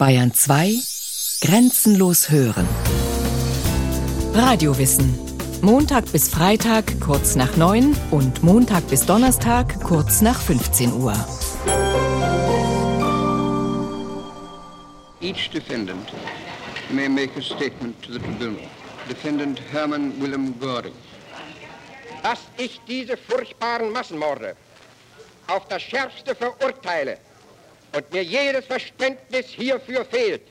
Bayern 2 Grenzenlos hören. Radiowissen. Montag bis Freitag kurz nach 9 und Montag bis Donnerstag kurz nach 15 Uhr. Each defendant may make a statement to the tribunal. Defendant Hermann Willem Göring. Dass ich diese furchtbaren Massenmorde auf das Schärfste verurteile und mir jedes Verständnis hierfür fehlt,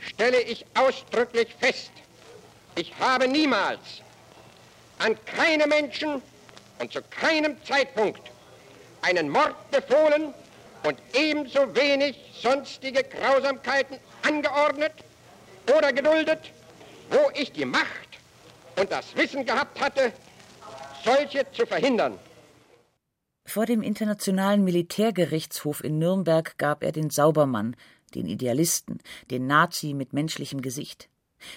stelle ich ausdrücklich fest, ich habe niemals an keine Menschen und zu keinem Zeitpunkt einen Mord befohlen und ebenso wenig sonstige Grausamkeiten angeordnet oder geduldet, wo ich die Macht und das Wissen gehabt hatte, solche zu verhindern. Vor dem Internationalen Militärgerichtshof in Nürnberg gab er den Saubermann, den Idealisten, den Nazi mit menschlichem Gesicht.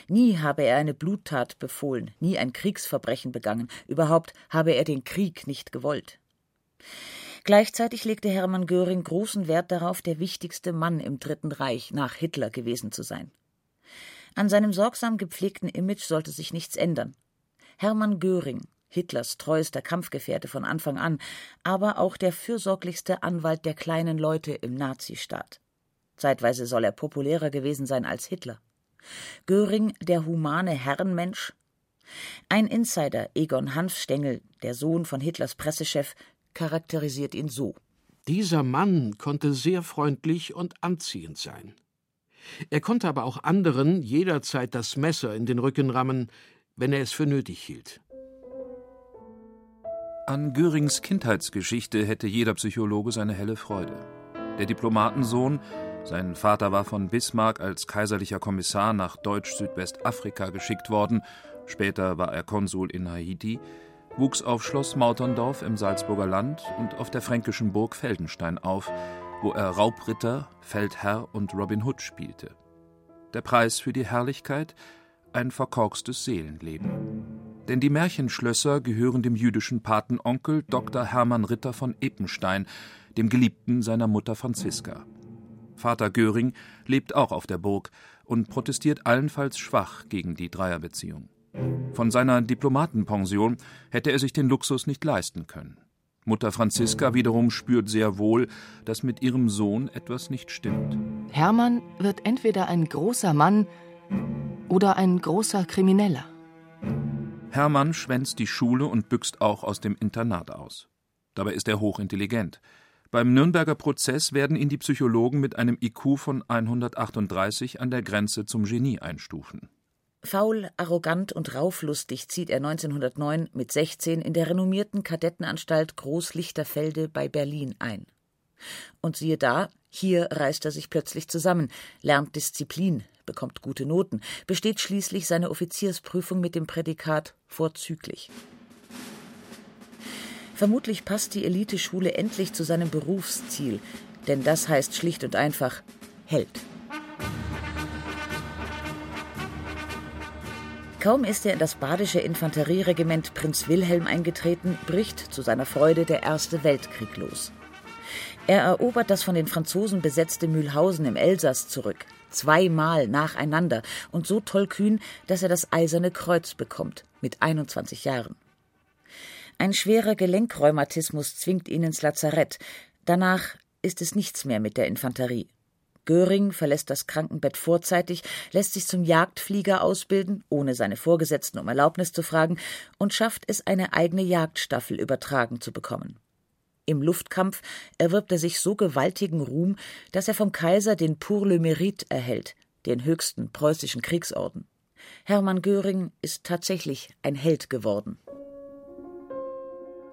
Nie habe er eine Bluttat befohlen, nie ein Kriegsverbrechen begangen, überhaupt habe er den Krieg nicht gewollt. Gleichzeitig legte Hermann Göring großen Wert darauf, der wichtigste Mann im Dritten Reich nach Hitler gewesen zu sein. An seinem sorgsam gepflegten Image sollte sich nichts ändern. Hermann Göring, Hitlers treuester Kampfgefährte von Anfang an, aber auch der fürsorglichste Anwalt der kleinen Leute im Nazistaat. Zeitweise soll er populärer gewesen sein als Hitler. Göring der humane Herrenmensch? Ein Insider, Egon Hanfstengel, der Sohn von Hitlers Pressechef, charakterisiert ihn so. Dieser Mann konnte sehr freundlich und anziehend sein. Er konnte aber auch anderen jederzeit das Messer in den Rücken rammen, wenn er es für nötig hielt. An Görings Kindheitsgeschichte hätte jeder Psychologe seine helle Freude. Der Diplomatensohn, sein Vater war von Bismarck als kaiserlicher Kommissar nach Deutsch-Südwestafrika geschickt worden, später war er Konsul in Haiti, wuchs auf Schloss Mauterndorf im Salzburger Land und auf der fränkischen Burg Feldenstein auf, wo er Raubritter, Feldherr und Robin Hood spielte. Der Preis für die Herrlichkeit ein verkorkstes Seelenleben. Denn die Märchenschlösser gehören dem jüdischen Patenonkel Dr. Hermann Ritter von Eppenstein, dem Geliebten seiner Mutter Franziska. Vater Göring lebt auch auf der Burg und protestiert allenfalls schwach gegen die Dreierbeziehung. Von seiner Diplomatenpension hätte er sich den Luxus nicht leisten können. Mutter Franziska wiederum spürt sehr wohl, dass mit ihrem Sohn etwas nicht stimmt. Hermann wird entweder ein großer Mann oder ein großer Krimineller. Hermann schwänzt die Schule und büxt auch aus dem Internat aus. Dabei ist er hochintelligent. Beim Nürnberger Prozess werden ihn die Psychologen mit einem IQ von 138 an der Grenze zum Genie einstufen. Faul, arrogant und rauflustig zieht er 1909 mit 16 in der renommierten Kadettenanstalt Großlichterfelde bei Berlin ein. Und siehe da, hier reißt er sich plötzlich zusammen, lernt Disziplin, bekommt gute Noten, besteht schließlich seine Offiziersprüfung mit dem Prädikat vorzüglich. Vermutlich passt die Eliteschule endlich zu seinem Berufsziel, denn das heißt schlicht und einfach Held. Kaum ist er in das badische Infanterieregiment Prinz Wilhelm eingetreten, bricht zu seiner Freude der Erste Weltkrieg los. Er erobert das von den Franzosen besetzte Mühlhausen im Elsass zurück, zweimal nacheinander und so tollkühn, dass er das Eiserne Kreuz bekommt, mit 21 Jahren. Ein schwerer Gelenkrheumatismus zwingt ihn ins Lazarett. Danach ist es nichts mehr mit der Infanterie. Göring verlässt das Krankenbett vorzeitig, lässt sich zum Jagdflieger ausbilden, ohne seine Vorgesetzten um Erlaubnis zu fragen, und schafft es, eine eigene Jagdstaffel übertragen zu bekommen. Im Luftkampf erwirbt er sich so gewaltigen Ruhm, dass er vom Kaiser den Pour le Mérite erhält, den höchsten preußischen Kriegsorden. Hermann Göring ist tatsächlich ein Held geworden.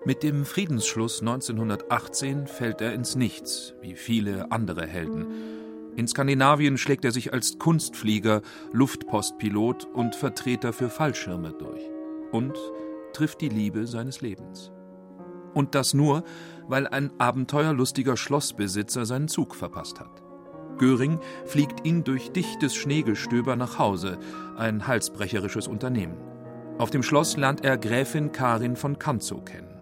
Mit dem Friedensschluss 1918 fällt er ins Nichts, wie viele andere Helden. In Skandinavien schlägt er sich als Kunstflieger, Luftpostpilot und Vertreter für Fallschirme durch und trifft die Liebe seines Lebens. Und das nur, weil ein abenteuerlustiger Schlossbesitzer seinen Zug verpasst hat. Göring fliegt ihn durch dichtes Schneegestöber nach Hause, ein halsbrecherisches Unternehmen. Auf dem Schloss lernt er Gräfin Karin von Kanzow kennen.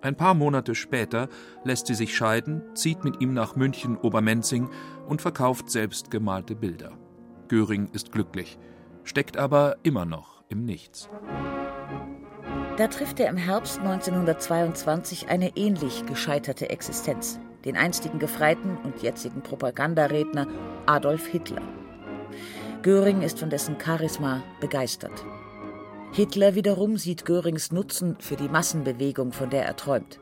Ein paar Monate später lässt sie sich scheiden, zieht mit ihm nach München-Obermenzing und verkauft selbst gemalte Bilder. Göring ist glücklich, steckt aber immer noch im Nichts. Da trifft er im Herbst 1922 eine ähnlich gescheiterte Existenz, den einstigen Gefreiten und jetzigen Propagandaredner Adolf Hitler. Göring ist von dessen Charisma begeistert. Hitler wiederum sieht Görings Nutzen für die Massenbewegung, von der er träumt.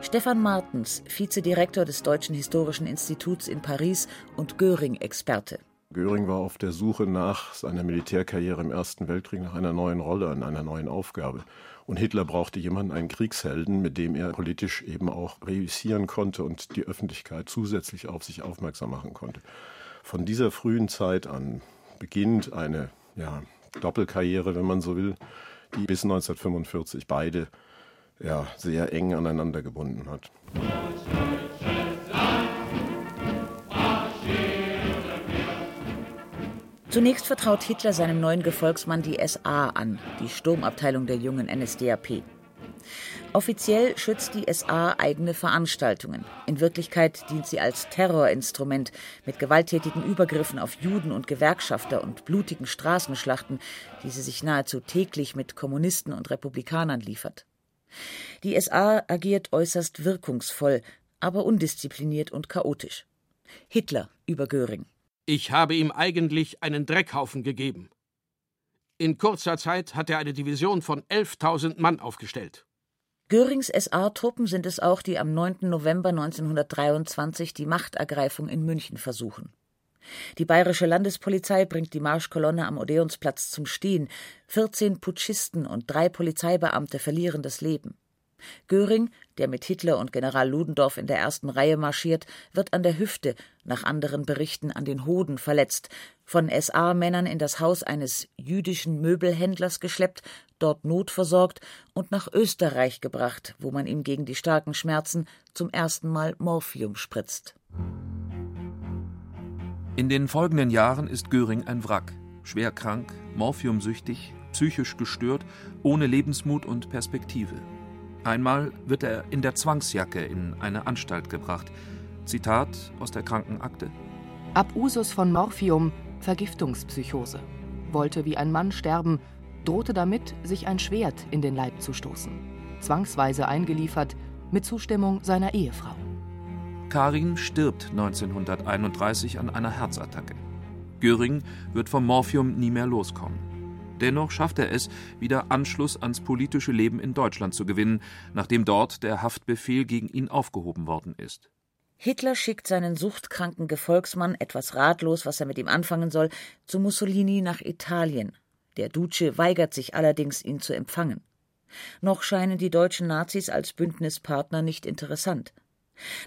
Stefan Martens, Vizedirektor des Deutschen Historischen Instituts in Paris und Göring-Experte. Göring war auf der Suche nach seiner Militärkarriere im Ersten Weltkrieg nach einer neuen Rolle, an einer neuen Aufgabe. Und Hitler brauchte jemanden, einen Kriegshelden, mit dem er politisch eben auch reüssieren konnte und die Öffentlichkeit zusätzlich auf sich aufmerksam machen konnte. Von dieser frühen Zeit an beginnt eine ja, Doppelkarriere, wenn man so will, die bis 1945 beide ja, sehr eng aneinander gebunden hat. Zunächst vertraut Hitler seinem neuen Gefolgsmann die SA an, die Sturmabteilung der jungen NSDAP. Offiziell schützt die SA eigene Veranstaltungen. In Wirklichkeit dient sie als Terrorinstrument mit gewalttätigen Übergriffen auf Juden und Gewerkschafter und blutigen Straßenschlachten, die sie sich nahezu täglich mit Kommunisten und Republikanern liefert. Die SA agiert äußerst wirkungsvoll, aber undiszipliniert und chaotisch. Hitler über Göring. Ich habe ihm eigentlich einen Dreckhaufen gegeben. In kurzer Zeit hat er eine Division von 11.000 Mann aufgestellt. Görings SA-Truppen sind es auch, die am 9. November 1923 die Machtergreifung in München versuchen. Die bayerische Landespolizei bringt die Marschkolonne am Odeonsplatz zum Stehen. 14 Putschisten und drei Polizeibeamte verlieren das Leben. Göring, der mit Hitler und General Ludendorff in der ersten Reihe marschiert, wird an der Hüfte, nach anderen Berichten an den Hoden verletzt, von SA-Männern in das Haus eines jüdischen Möbelhändlers geschleppt, dort notversorgt und nach Österreich gebracht, wo man ihm gegen die starken Schmerzen zum ersten Mal Morphium spritzt. In den folgenden Jahren ist Göring ein Wrack, schwer krank, morphiumsüchtig, psychisch gestört, ohne Lebensmut und Perspektive. Einmal wird er in der Zwangsjacke in eine Anstalt gebracht. Zitat aus der Krankenakte. Abusus von Morphium, Vergiftungspsychose. Wollte wie ein Mann sterben, drohte damit, sich ein Schwert in den Leib zu stoßen. Zwangsweise eingeliefert, mit Zustimmung seiner Ehefrau. Karin stirbt 1931 an einer Herzattacke. Göring wird vom Morphium nie mehr loskommen. Dennoch schafft er es, wieder Anschluss ans politische Leben in Deutschland zu gewinnen, nachdem dort der Haftbefehl gegen ihn aufgehoben worden ist. Hitler schickt seinen suchtkranken Gefolgsmann, etwas ratlos, was er mit ihm anfangen soll, zu Mussolini nach Italien. Der Duce weigert sich allerdings, ihn zu empfangen. Noch scheinen die deutschen Nazis als Bündnispartner nicht interessant.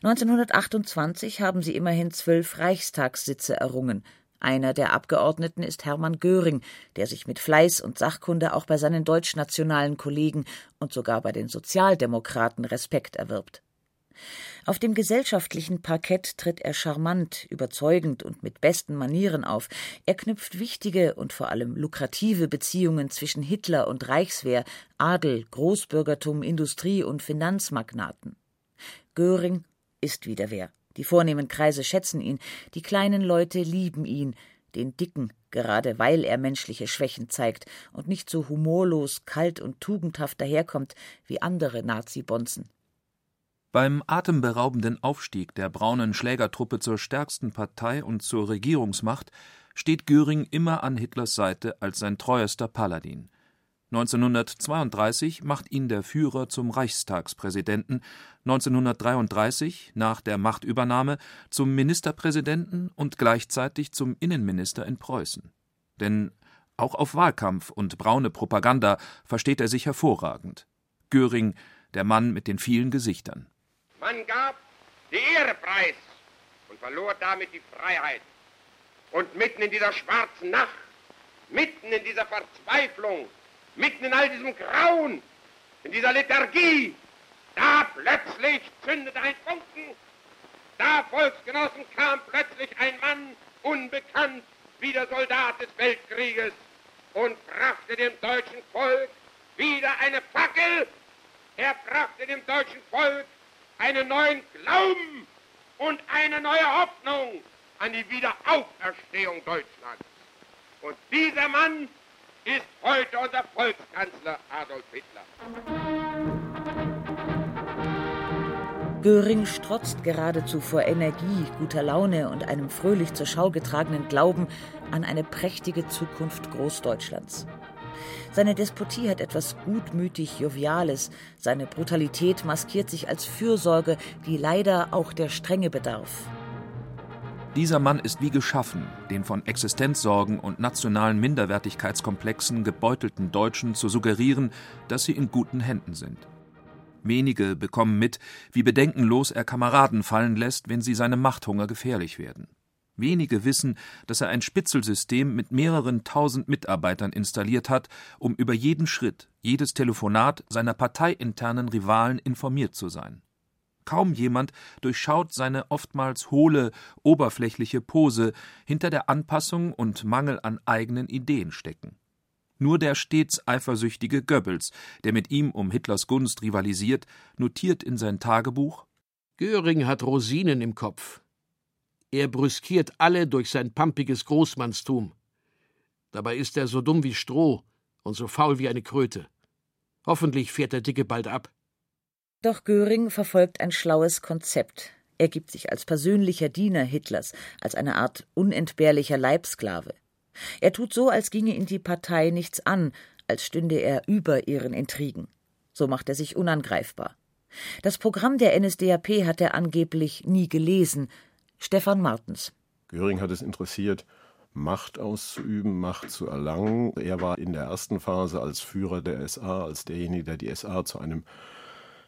1928 haben sie immerhin zwölf Reichstagssitze errungen, einer der Abgeordneten ist Hermann Göring, der sich mit Fleiß und Sachkunde auch bei seinen deutschnationalen Kollegen und sogar bei den Sozialdemokraten Respekt erwirbt. Auf dem gesellschaftlichen Parkett tritt er charmant, überzeugend und mit besten Manieren auf. Er knüpft wichtige und vor allem lukrative Beziehungen zwischen Hitler und Reichswehr, Adel, Großbürgertum, Industrie und Finanzmagnaten. Göring ist wieder wer. Die vornehmen Kreise schätzen ihn, die kleinen Leute lieben ihn, den Dicken, gerade weil er menschliche Schwächen zeigt und nicht so humorlos, kalt und tugendhaft daherkommt wie andere Nazi-Bonzen. Beim atemberaubenden Aufstieg der braunen Schlägertruppe zur stärksten Partei und zur Regierungsmacht steht Göring immer an Hitlers Seite als sein treuester Paladin. 1932 macht ihn der Führer zum Reichstagspräsidenten, 1933 nach der Machtübernahme zum Ministerpräsidenten und gleichzeitig zum Innenminister in Preußen. Denn auch auf Wahlkampf und braune Propaganda versteht er sich hervorragend. Göring, der Mann mit den vielen Gesichtern. Man gab die Ehre preis und verlor damit die Freiheit. Und mitten in dieser schwarzen Nacht, mitten in dieser Verzweiflung, mitten in all diesem Grauen, in dieser Lethargie, da plötzlich zündete ein Funken. Da, Volksgenossen, kam plötzlich ein Mann, unbekannt wie der Soldat des Weltkrieges, und brachte dem deutschen Volk wieder eine Fackel Er brachte dem deutschen Volk einen neuen Glauben und eine neue Hoffnung an die Wiederauferstehung Deutschlands. Und dieser Mann ist heute unser Volkskanzler Adolf Hitler. Göring strotzt geradezu vor Energie, guter Laune und einem fröhlich zur Schau getragenen Glauben an eine prächtige Zukunft Großdeutschlands. Seine Despotie hat etwas gutmütig Joviales, seine Brutalität maskiert sich als Fürsorge, die leider auch der Strenge bedarf. Dieser Mann ist wie geschaffen, den von Existenzsorgen und nationalen Minderwertigkeitskomplexen gebeutelten Deutschen zu suggerieren, dass sie in guten Händen sind. Wenige bekommen mit, wie bedenkenlos er Kameraden fallen lässt, wenn sie seinem Machthunger gefährlich werden. Wenige wissen, dass er ein Spitzelsystem mit mehreren tausend Mitarbeitern installiert hat, um über jeden Schritt, jedes Telefonat seiner parteiinternen Rivalen informiert zu sein. Kaum jemand durchschaut seine oftmals hohle, oberflächliche Pose, hinter der Anpassung und Mangel an eigenen Ideen stecken. Nur der stets eifersüchtige Goebbels, der mit ihm um Hitlers Gunst rivalisiert, notiert in sein Tagebuch Göring hat Rosinen im Kopf. Er brüskiert alle durch sein pampiges Großmannstum. Dabei ist er so dumm wie Stroh und so faul wie eine Kröte. Hoffentlich fährt der Dicke bald ab. Doch Göring verfolgt ein schlaues Konzept. Er gibt sich als persönlicher Diener Hitlers, als eine Art unentbehrlicher Leibsklave. Er tut so, als ginge ihn die Partei nichts an, als stünde er über ihren Intrigen. So macht er sich unangreifbar. Das Programm der NSDAP hat er angeblich nie gelesen. Stefan Martens. Göring hat es interessiert, Macht auszuüben, Macht zu erlangen. Er war in der ersten Phase als Führer der SA, als derjenige, der die SA zu einem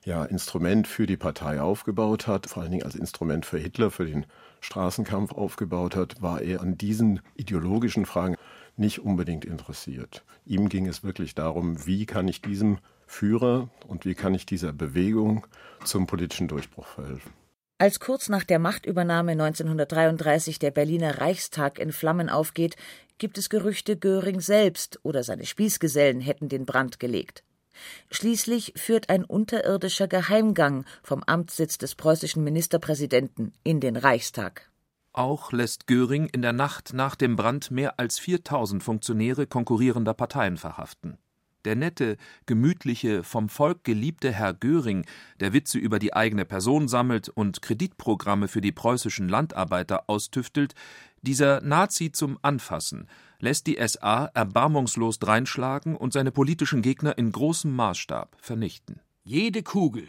ja, Instrument für die Partei aufgebaut hat, vor allen Dingen als Instrument für Hitler, für den Straßenkampf aufgebaut hat, war er an diesen ideologischen Fragen nicht unbedingt interessiert. Ihm ging es wirklich darum, wie kann ich diesem Führer und wie kann ich dieser Bewegung zum politischen Durchbruch verhelfen. Als kurz nach der Machtübernahme 1933 der Berliner Reichstag in Flammen aufgeht, gibt es Gerüchte, Göring selbst oder seine Spießgesellen hätten den Brand gelegt. Schließlich führt ein unterirdischer Geheimgang vom Amtssitz des preußischen Ministerpräsidenten in den Reichstag. Auch lässt Göring in der Nacht nach dem Brand mehr als 4000 Funktionäre konkurrierender Parteien verhaften. Der nette, gemütliche, vom Volk geliebte Herr Göring, der Witze über die eigene Person sammelt und Kreditprogramme für die preußischen Landarbeiter austüftelt, dieser Nazi zum Anfassen, lässt die SA erbarmungslos dreinschlagen und seine politischen Gegner in großem Maßstab vernichten. Jede Kugel,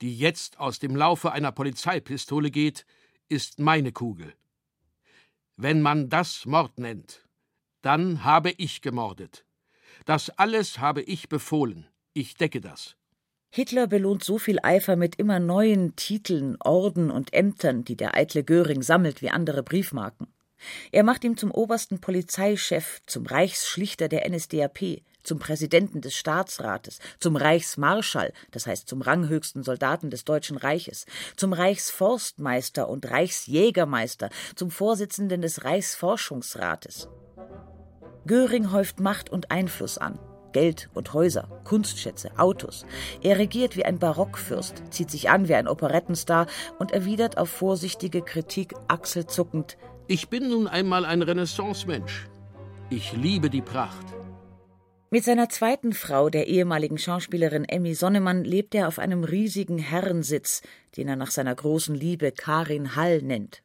die jetzt aus dem Laufe einer Polizeipistole geht, ist meine Kugel. Wenn man das Mord nennt, dann habe ich gemordet. Das alles habe ich befohlen. Ich decke das. Hitler belohnt so viel Eifer mit immer neuen Titeln, Orden und Ämtern, die der eitle Göring sammelt wie andere Briefmarken. Er macht ihn zum obersten Polizeichef, zum Reichsschlichter der NSDAP, zum Präsidenten des Staatsrates, zum Reichsmarschall, das heißt zum ranghöchsten Soldaten des Deutschen Reiches, zum Reichsforstmeister und Reichsjägermeister, zum Vorsitzenden des Reichsforschungsrates. Göring häuft Macht und Einfluss an. Geld und Häuser, Kunstschätze, Autos. Er regiert wie ein Barockfürst, zieht sich an wie ein Operettenstar und erwidert auf vorsichtige Kritik achselzuckend: Ich bin nun einmal ein Renaissance-Mensch. Ich liebe die Pracht. Mit seiner zweiten Frau, der ehemaligen Schauspielerin Emmy Sonnemann, lebt er auf einem riesigen Herrensitz, den er nach seiner großen Liebe Karin Hall nennt.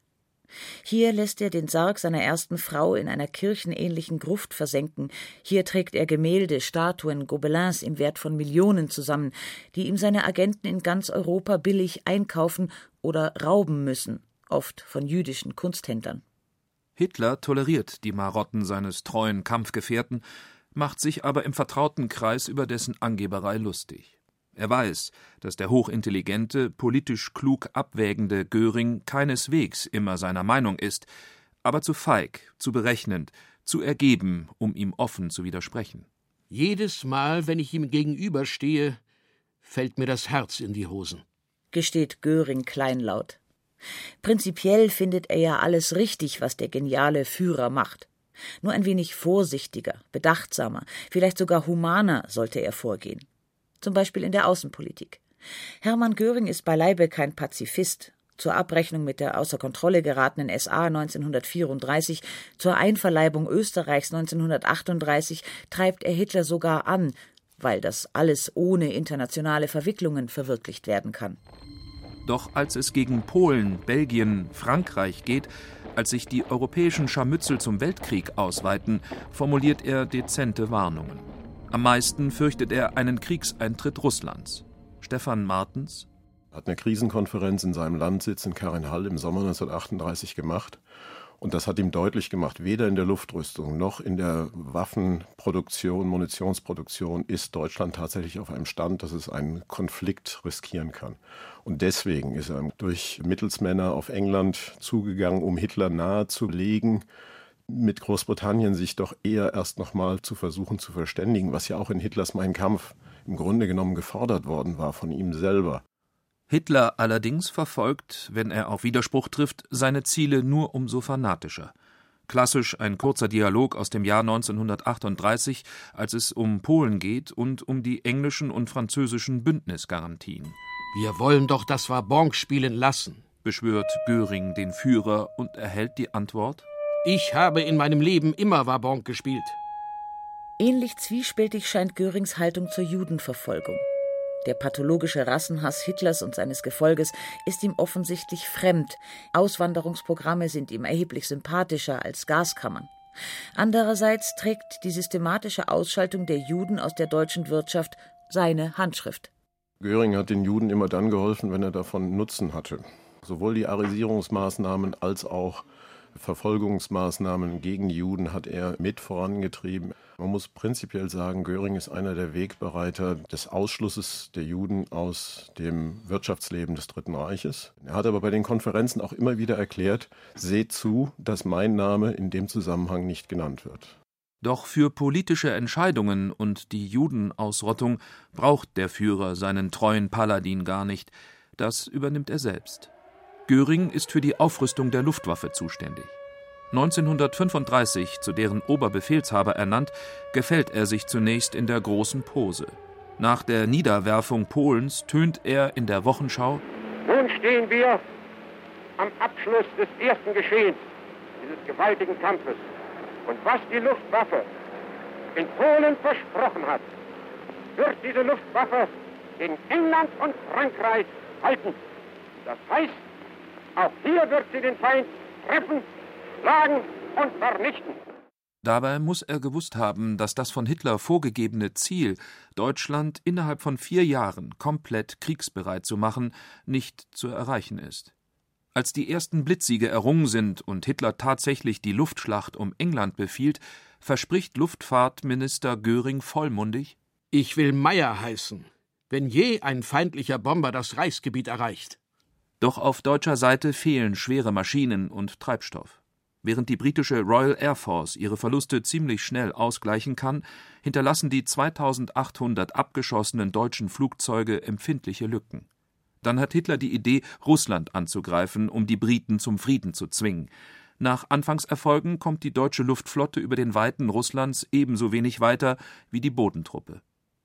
Hier lässt er den Sarg seiner ersten Frau in einer kirchenähnlichen Gruft versenken. Hier trägt er Gemälde, Statuen, Gobelins im Wert von Millionen zusammen, die ihm seine Agenten in ganz Europa billig einkaufen oder rauben müssen, oft von jüdischen Kunsthändlern. Hitler toleriert die Marotten seines treuen Kampfgefährten, macht sich aber im vertrauten Kreis über dessen Angeberei lustig. Er weiß, dass der hochintelligente, politisch klug abwägende Göring keineswegs immer seiner Meinung ist, aber zu feig, zu berechnend, zu ergeben, um ihm offen zu widersprechen. Jedes Mal, wenn ich ihm gegenüberstehe, fällt mir das Herz in die Hosen, gesteht Göring kleinlaut. Prinzipiell findet er ja alles richtig, was der geniale Führer macht. Nur ein wenig vorsichtiger, bedachtsamer, vielleicht sogar humaner sollte er vorgehen. Zum Beispiel in der Außenpolitik. Hermann Göring ist beileibe kein Pazifist. Zur Abrechnung mit der außer Kontrolle geratenen SA 1934, zur Einverleibung Österreichs 1938 treibt er Hitler sogar an, weil das alles ohne internationale Verwicklungen verwirklicht werden kann. Doch als es gegen Polen, Belgien, Frankreich geht, als sich die europäischen Scharmützel zum Weltkrieg ausweiten, formuliert er dezente Warnungen. Am meisten fürchtet er einen Kriegseintritt Russlands. Stefan Martens hat eine Krisenkonferenz in seinem Landsitz in Karinhall im Sommer 1938 gemacht und das hat ihm deutlich gemacht, weder in der Luftrüstung noch in der Waffenproduktion, Munitionsproduktion ist Deutschland tatsächlich auf einem Stand, dass es einen Konflikt riskieren kann. Und deswegen ist er durch Mittelsmänner auf England zugegangen, um Hitler nahezulegen, mit Großbritannien sich doch eher erst nochmal zu versuchen zu verständigen, was ja auch in Hitlers Mein Kampf im Grunde genommen gefordert worden war von ihm selber. Hitler allerdings verfolgt, wenn er auf Widerspruch trifft, seine Ziele nur umso fanatischer. Klassisch ein kurzer Dialog aus dem Jahr 1938, als es um Polen geht und um die englischen und französischen Bündnisgarantien. Wir wollen doch das Wabonk spielen lassen, beschwört Göring den Führer und erhält die Antwort: Ich habe in meinem Leben immer Wabonk gespielt. Ähnlich zwiespältig scheint Görings Haltung zur Judenverfolgung. Der pathologische Rassenhass Hitlers und seines Gefolges ist ihm offensichtlich fremd. Auswanderungsprogramme sind ihm erheblich sympathischer als Gaskammern. Andererseits trägt die systematische Ausschaltung der Juden aus der deutschen Wirtschaft seine Handschrift. Göring hat den Juden immer dann geholfen, wenn er davon Nutzen hatte. Sowohl die Arisierungsmaßnahmen als auch Verfolgungsmaßnahmen gegen Juden hat er mit vorangetrieben. Man muss prinzipiell sagen, Göring ist einer der Wegbereiter des Ausschlusses der Juden aus dem Wirtschaftsleben des Dritten Reiches. Er hat aber bei den Konferenzen auch immer wieder erklärt, seht zu, dass mein Name in dem Zusammenhang nicht genannt wird. Doch für politische Entscheidungen und die Judenausrottung braucht der Führer seinen treuen Paladin gar nicht. Das übernimmt er selbst. Göring ist für die Aufrüstung der Luftwaffe zuständig. 1935 zu deren Oberbefehlshaber ernannt, gefällt er sich zunächst in der großen Pose. Nach der Niederwerfung Polens tönt er in der Wochenschau Nun stehen wir am Abschluss des ersten Geschehens dieses gewaltigen Kampfes. Und was die Luftwaffe in Polen versprochen hat, wird diese Luftwaffe in England und Frankreich halten. Das heißt, auch hier wird sie den Feind treffen schlagen und vernichten. Dabei muss er gewusst haben, dass das von Hitler vorgegebene Ziel, Deutschland innerhalb von vier Jahren komplett kriegsbereit zu machen, nicht zu erreichen ist. Als die ersten Blitzsiege errungen sind und Hitler tatsächlich die Luftschlacht um England befiehlt, verspricht Luftfahrtminister Göring vollmundig: Ich will Meier heißen, wenn je ein feindlicher Bomber das Reichsgebiet erreicht. Doch auf deutscher Seite fehlen schwere Maschinen und Treibstoff. Während die britische Royal Air Force ihre Verluste ziemlich schnell ausgleichen kann, hinterlassen die 2800 abgeschossenen deutschen Flugzeuge empfindliche Lücken. Dann hat Hitler die Idee, Russland anzugreifen, um die Briten zum Frieden zu zwingen. Nach Anfangserfolgen kommt die deutsche Luftflotte über den Weiten Russlands ebenso wenig weiter wie die Bodentruppe.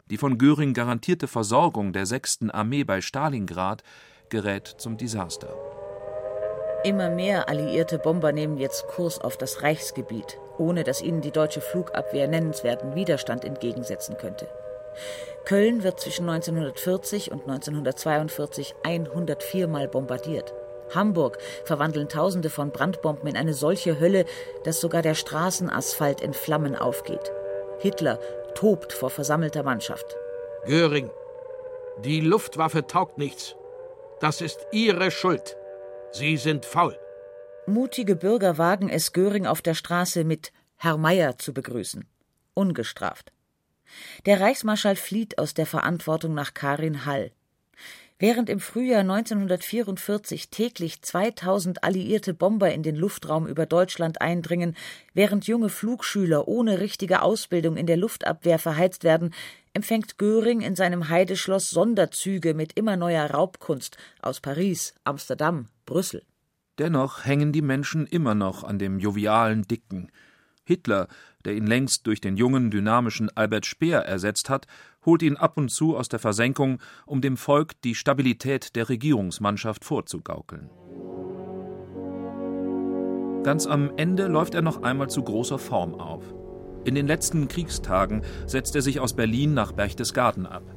Die von Göring garantierte Versorgung der 6. Armee bei Stalingrad gerät zum Desaster. Immer mehr alliierte Bomber nehmen jetzt Kurs auf das Reichsgebiet, ohne dass ihnen die deutsche Flugabwehr nennenswerten Widerstand entgegensetzen könnte. Köln wird zwischen 1940 und 1942 104 Mal bombardiert. Hamburg verwandeln Tausende von Brandbomben in eine solche Hölle, dass sogar der Straßenasphalt in Flammen aufgeht. Hitler tobt vor versammelter Mannschaft. Göring, die Luftwaffe taugt nichts. Das ist Ihre Schuld. Sie sind faul. Mutige Bürger wagen es, Göring auf der Straße mit Herr Meier zu begrüßen. Ungestraft. Der Reichsmarschall flieht aus der Verantwortung nach Karin Hall. Während im Frühjahr 1944 täglich 2000 alliierte Bomber in den Luftraum über Deutschland eindringen, während junge Flugschüler ohne richtige Ausbildung in der Luftabwehr verheizt werden, empfängt Göring in seinem Heideschloss Sonderzüge mit immer neuer Raubkunst aus Paris, Amsterdam, Brüssel. Dennoch hängen die Menschen immer noch an dem jovialen Dicken. Hitler, der ihn längst durch den jungen, dynamischen Albert Speer ersetzt hat, holt ihn ab und zu aus der Versenkung, um dem Volk die Stabilität der Regierungsmannschaft vorzugaukeln. Ganz am Ende läuft er noch einmal zu großer Form auf. In den letzten Kriegstagen setzt er sich aus Berlin nach Berchtesgaden ab.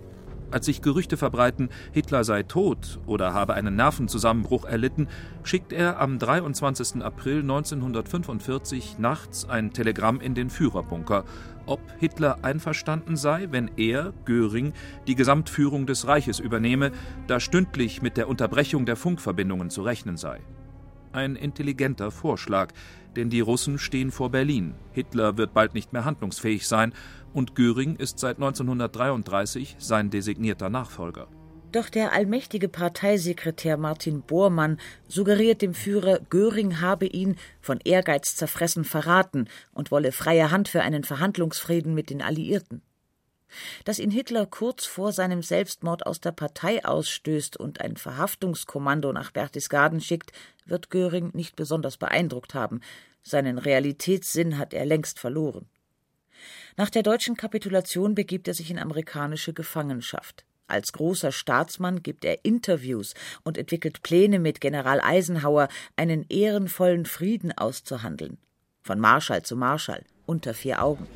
Als sich Gerüchte verbreiten, Hitler sei tot oder habe einen Nervenzusammenbruch erlitten, schickt er am 23. April 1945 nachts ein Telegramm in den Führerbunker, ob Hitler einverstanden sei, wenn er, Göring, die Gesamtführung des Reiches übernehme, da stündlich mit der Unterbrechung der Funkverbindungen zu rechnen sei. Ein intelligenter Vorschlag, denn die Russen stehen vor Berlin. Hitler wird bald nicht mehr handlungsfähig sein und Göring ist seit 1933 sein designierter Nachfolger. Doch der allmächtige Parteisekretär Martin Bormann suggeriert dem Führer, Göring habe ihn von Ehrgeiz zerfressen verraten und wolle freie Hand für einen Verhandlungsfrieden mit den Alliierten. Dass ihn Hitler kurz vor seinem Selbstmord aus der Partei ausstößt und ein Verhaftungskommando nach Berchtesgaden schickt, wird Göring nicht besonders beeindruckt haben. Seinen Realitätssinn hat er längst verloren. Nach der deutschen Kapitulation begibt er sich in amerikanische Gefangenschaft. Als großer Staatsmann gibt er Interviews und entwickelt Pläne mit General Eisenhower, einen ehrenvollen Frieden auszuhandeln. Von Marschall zu Marschall, unter vier Augen.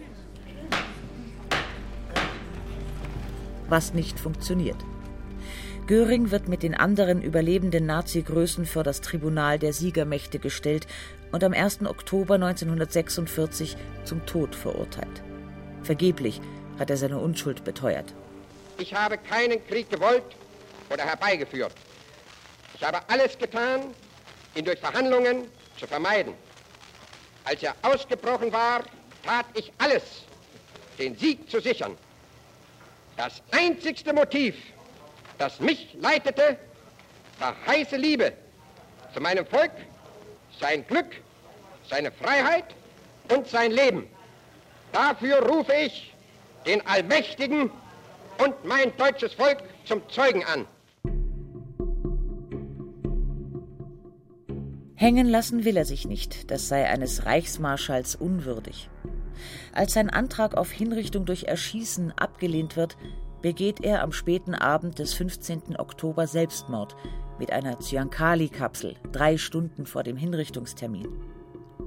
Was nicht funktioniert. Göring wird mit den anderen überlebenden Nazi-Größen vor das Tribunal der Siegermächte gestellt und am 1. Oktober 1946 zum Tod verurteilt. Vergeblich hat er seine Unschuld beteuert. Ich habe keinen Krieg gewollt oder herbeigeführt. Ich habe alles getan, ihn durch Verhandlungen zu vermeiden. Als er ausgebrochen war, tat ich alles, den Sieg zu sichern. Das einzigste Motiv, das mich leitete, war heiße Liebe zu meinem Volk, sein Glück, seine Freiheit und sein Leben. Dafür rufe ich den Allmächtigen und mein deutsches Volk zum Zeugen an. Hängen lassen will er sich nicht, das sei eines Reichsmarschalls unwürdig. Als sein Antrag auf Hinrichtung durch Erschießen abgelehnt wird, begeht er am späten Abend des 15. Oktober Selbstmord mit einer Zyankali-Kapsel, drei Stunden vor dem Hinrichtungstermin.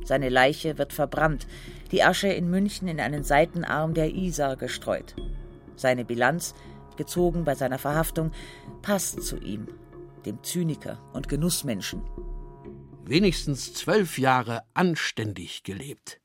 Seine Leiche wird verbrannt, die Asche in München in einen Seitenarm der Isar gestreut. Seine Bilanz, gezogen bei seiner Verhaftung, passt zu ihm, dem Zyniker und Genussmenschen. Wenigstens zwölf Jahre anständig gelebt.